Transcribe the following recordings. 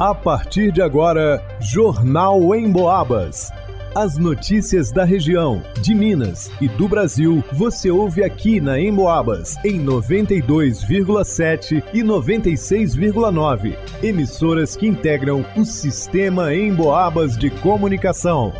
A partir de agora, Jornal em Boabas. As notícias da região, de Minas e do Brasil, você ouve aqui na Emboabas, em 92,7 e 96,9. Emissoras que integram o sistema Emboabas de comunicação.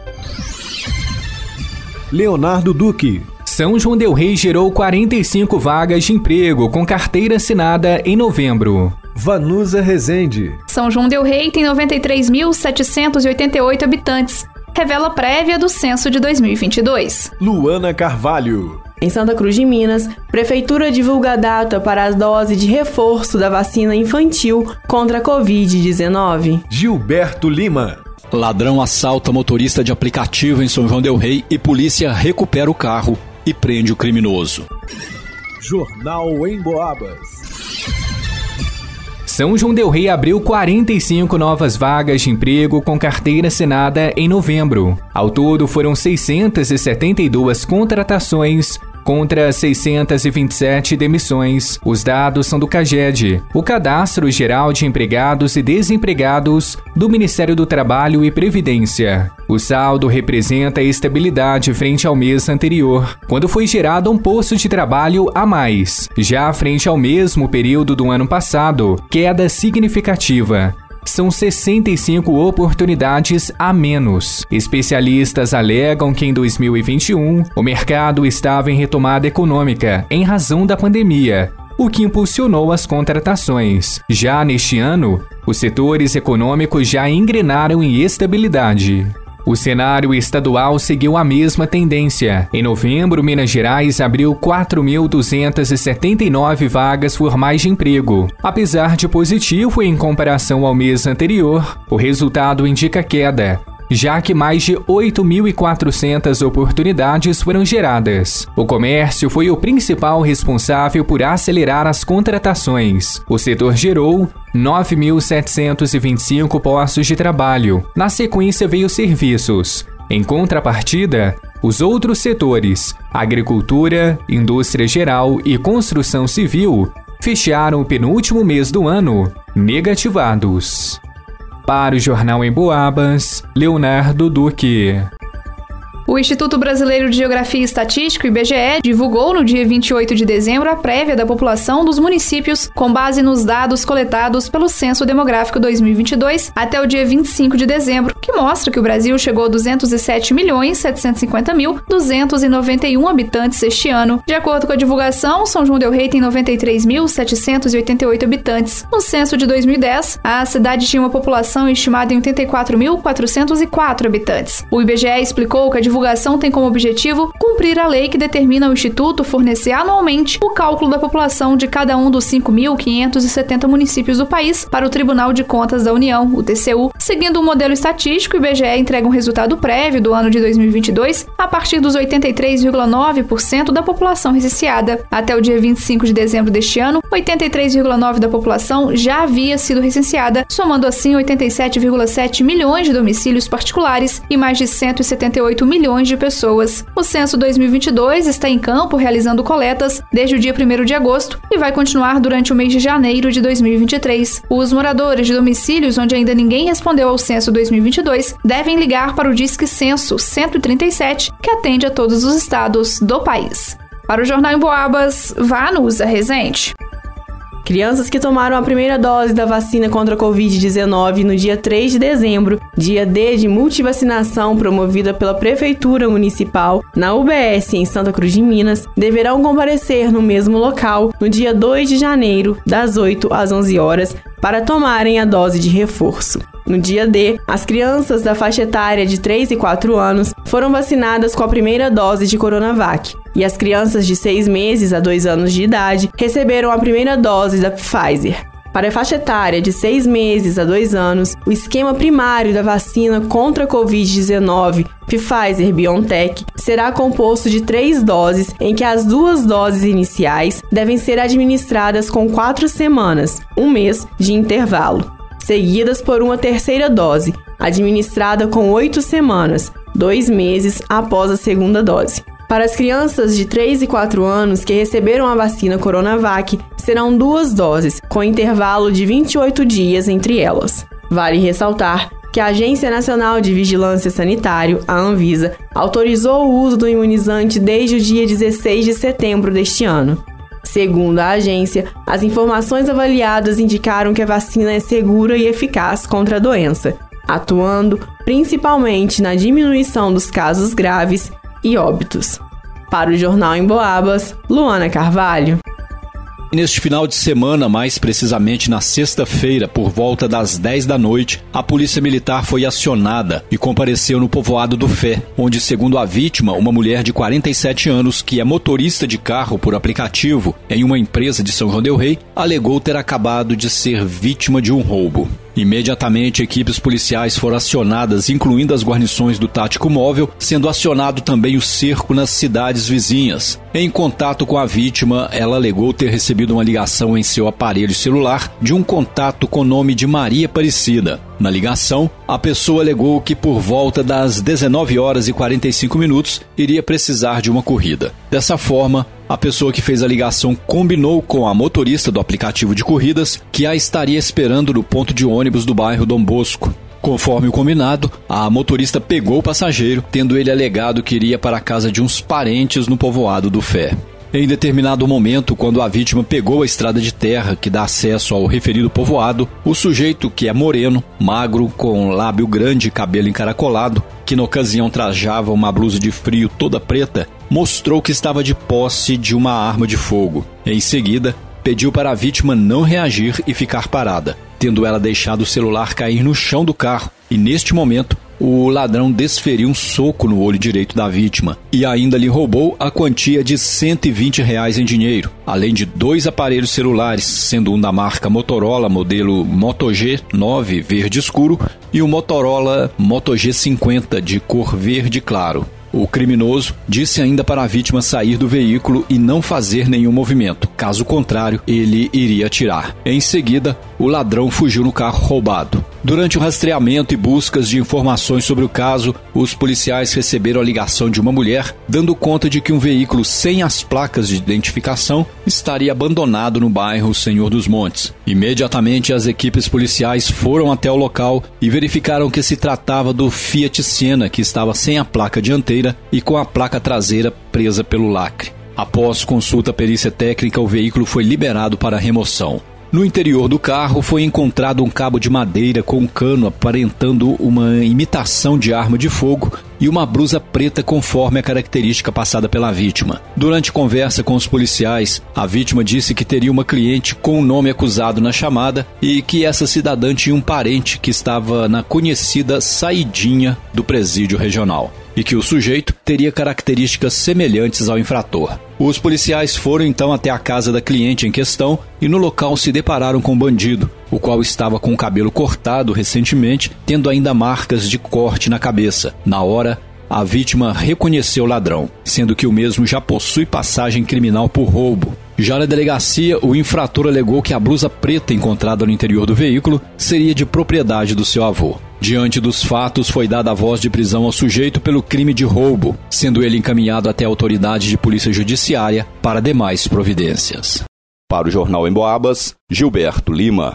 Leonardo Duque. São João Del Rei gerou 45 vagas de emprego com carteira assinada em novembro. Vanusa Rezende. São João Del Rei tem 93.788 habitantes. Revela prévia do censo de 2022. Luana Carvalho. Em Santa Cruz de Minas, Prefeitura divulga a data para as doses de reforço da vacina infantil contra a Covid-19. Gilberto Lima. Ladrão assalta motorista de aplicativo em São João Del Rei e polícia recupera o carro e prende o criminoso. Jornal em Boabas. São João Del Rei abriu 45 novas vagas de emprego com carteira assinada em novembro. Ao todo, foram 672 contratações contra 627 demissões. Os dados são do CAGED, o Cadastro Geral de Empregados e Desempregados do Ministério do Trabalho e Previdência. O saldo representa estabilidade frente ao mês anterior, quando foi gerado um posto de trabalho a mais. Já frente ao mesmo período do ano passado, queda significativa são 65 oportunidades a menos. Especialistas alegam que em 2021 o mercado estava em retomada econômica em razão da pandemia, o que impulsionou as contratações. Já neste ano, os setores econômicos já engrenaram em estabilidade. O cenário estadual seguiu a mesma tendência. Em novembro, Minas Gerais abriu 4.279 vagas formais de emprego. Apesar de positivo em comparação ao mês anterior, o resultado indica queda, já que mais de 8.400 oportunidades foram geradas. O comércio foi o principal responsável por acelerar as contratações. O setor gerou 9.725 postos de trabalho. Na sequência veio serviços. Em contrapartida, os outros setores, agricultura, indústria geral e construção civil, fecharam o penúltimo mês do ano negativados. Para o Jornal em Boabas, Leonardo Duque. O Instituto Brasileiro de Geografia e Estatística, IBGE, divulgou no dia 28 de dezembro a prévia da população dos municípios com base nos dados coletados pelo Censo Demográfico 2022 até o dia 25 de dezembro, que mostra que o Brasil chegou a 207 milhões 750 mil 291 habitantes este ano. De acordo com a divulgação, São João del Rei tem 93.788 habitantes. No censo de 2010, a cidade tinha uma população estimada em 84.404 habitantes. O IBGE explicou que a divulgação tem como objetivo cumprir a lei que determina ao Instituto fornecer anualmente o cálculo da população de cada um dos 5.570 municípios do país para o Tribunal de Contas da União, o TCU. Seguindo o um modelo estatístico, o IBGE entrega um resultado prévio do ano de 2022 a partir dos 83,9% da população recenseada. Até o dia 25 de dezembro deste ano, 83,9% da população já havia sido recenseada, somando assim 87,7 milhões de domicílios particulares e mais de 178 milhões milhões de pessoas. O censo 2022 está em campo realizando coletas desde o dia 1 de agosto e vai continuar durante o mês de janeiro de 2023. Os moradores de domicílios onde ainda ninguém respondeu ao censo 2022 devem ligar para o Disque Censo 137, que atende a todos os estados do país. Para o Jornal em Boabas, vá no Usa Resente. Crianças que tomaram a primeira dose da vacina contra a Covid-19 no dia 3 de dezembro, dia D de multivacinação promovida pela Prefeitura Municipal na UBS em Santa Cruz de Minas, deverão comparecer no mesmo local no dia 2 de janeiro, das 8 às 11 horas, para tomarem a dose de reforço. No dia D, as crianças da faixa etária de 3 e 4 anos foram vacinadas com a primeira dose de Coronavac, e as crianças de 6 meses a 2 anos de idade receberam a primeira dose da Pfizer. Para a faixa etária de 6 meses a 2 anos, o esquema primário da vacina contra a Covid-19 Pfizer BioNTech será composto de três doses, em que as duas doses iniciais devem ser administradas com quatro semanas, um mês de intervalo seguidas por uma terceira dose, administrada com oito semanas, dois meses após a segunda dose. Para as crianças de 3 e 4 anos que receberam a vacina Coronavac, serão duas doses, com intervalo de 28 dias entre elas. Vale ressaltar que a Agência Nacional de Vigilância Sanitário, a Anvisa, autorizou o uso do imunizante desde o dia 16 de setembro deste ano. Segundo a agência, as informações avaliadas indicaram que a vacina é segura e eficaz contra a doença, atuando principalmente na diminuição dos casos graves e óbitos. Para o Jornal em Boabas, Luana Carvalho. Neste final de semana, mais precisamente na sexta-feira, por volta das 10 da noite, a Polícia Militar foi acionada e compareceu no povoado do Fé, onde, segundo a vítima, uma mulher de 47 anos, que é motorista de carro por aplicativo em uma empresa de São João Del Rei, alegou ter acabado de ser vítima de um roubo. Imediatamente, equipes policiais foram acionadas, incluindo as guarnições do Tático Móvel, sendo acionado também o cerco nas cidades vizinhas. Em contato com a vítima, ela alegou ter recebido uma ligação em seu aparelho celular de um contato com o nome de Maria Aparecida. Na ligação, a pessoa alegou que por volta das 19 horas e 45 minutos iria precisar de uma corrida. Dessa forma, a pessoa que fez a ligação combinou com a motorista do aplicativo de corridas que a estaria esperando no ponto de ônibus do bairro Dom Bosco. Conforme o combinado, a motorista pegou o passageiro, tendo ele alegado que iria para a casa de uns parentes no povoado do Fé. Em determinado momento, quando a vítima pegou a estrada de terra que dá acesso ao referido povoado, o sujeito, que é moreno, magro, com lábio grande e cabelo encaracolado, que na ocasião trajava uma blusa de frio toda preta, mostrou que estava de posse de uma arma de fogo. Em seguida, pediu para a vítima não reagir e ficar parada, tendo ela deixado o celular cair no chão do carro, e neste momento o ladrão desferiu um soco no olho direito da vítima e ainda lhe roubou a quantia de 120 reais em dinheiro, além de dois aparelhos celulares, sendo um da marca Motorola modelo Moto G9 verde escuro e o Motorola Moto G50 de cor verde claro. O criminoso disse ainda para a vítima sair do veículo e não fazer nenhum movimento, caso contrário, ele iria atirar. Em seguida, o ladrão fugiu no carro roubado. Durante o rastreamento e buscas de informações sobre o caso, os policiais receberam a ligação de uma mulher dando conta de que um veículo sem as placas de identificação estaria abandonado no bairro Senhor dos Montes. Imediatamente, as equipes policiais foram até o local e verificaram que se tratava do Fiat Siena, que estava sem a placa dianteira e com a placa traseira presa pelo lacre. Após consulta perícia técnica, o veículo foi liberado para remoção. No interior do carro foi encontrado um cabo de madeira com um cano aparentando uma imitação de arma de fogo e uma blusa preta conforme a característica passada pela vítima. Durante conversa com os policiais, a vítima disse que teria uma cliente com o nome acusado na chamada e que essa cidadã tinha um parente que estava na conhecida saidinha do presídio regional e que o sujeito teria características semelhantes ao infrator. Os policiais foram então até a casa da cliente em questão e no local se depararam com o bandido, o qual estava com o cabelo cortado recentemente, tendo ainda marcas de corte na cabeça. Na hora, a vítima reconheceu o ladrão, sendo que o mesmo já possui passagem criminal por roubo. Já na delegacia, o infrator alegou que a blusa preta encontrada no interior do veículo seria de propriedade do seu avô. Diante dos fatos, foi dada a voz de prisão ao sujeito pelo crime de roubo, sendo ele encaminhado até a autoridade de polícia judiciária para demais providências. Para o Jornal em Boabas, Gilberto Lima.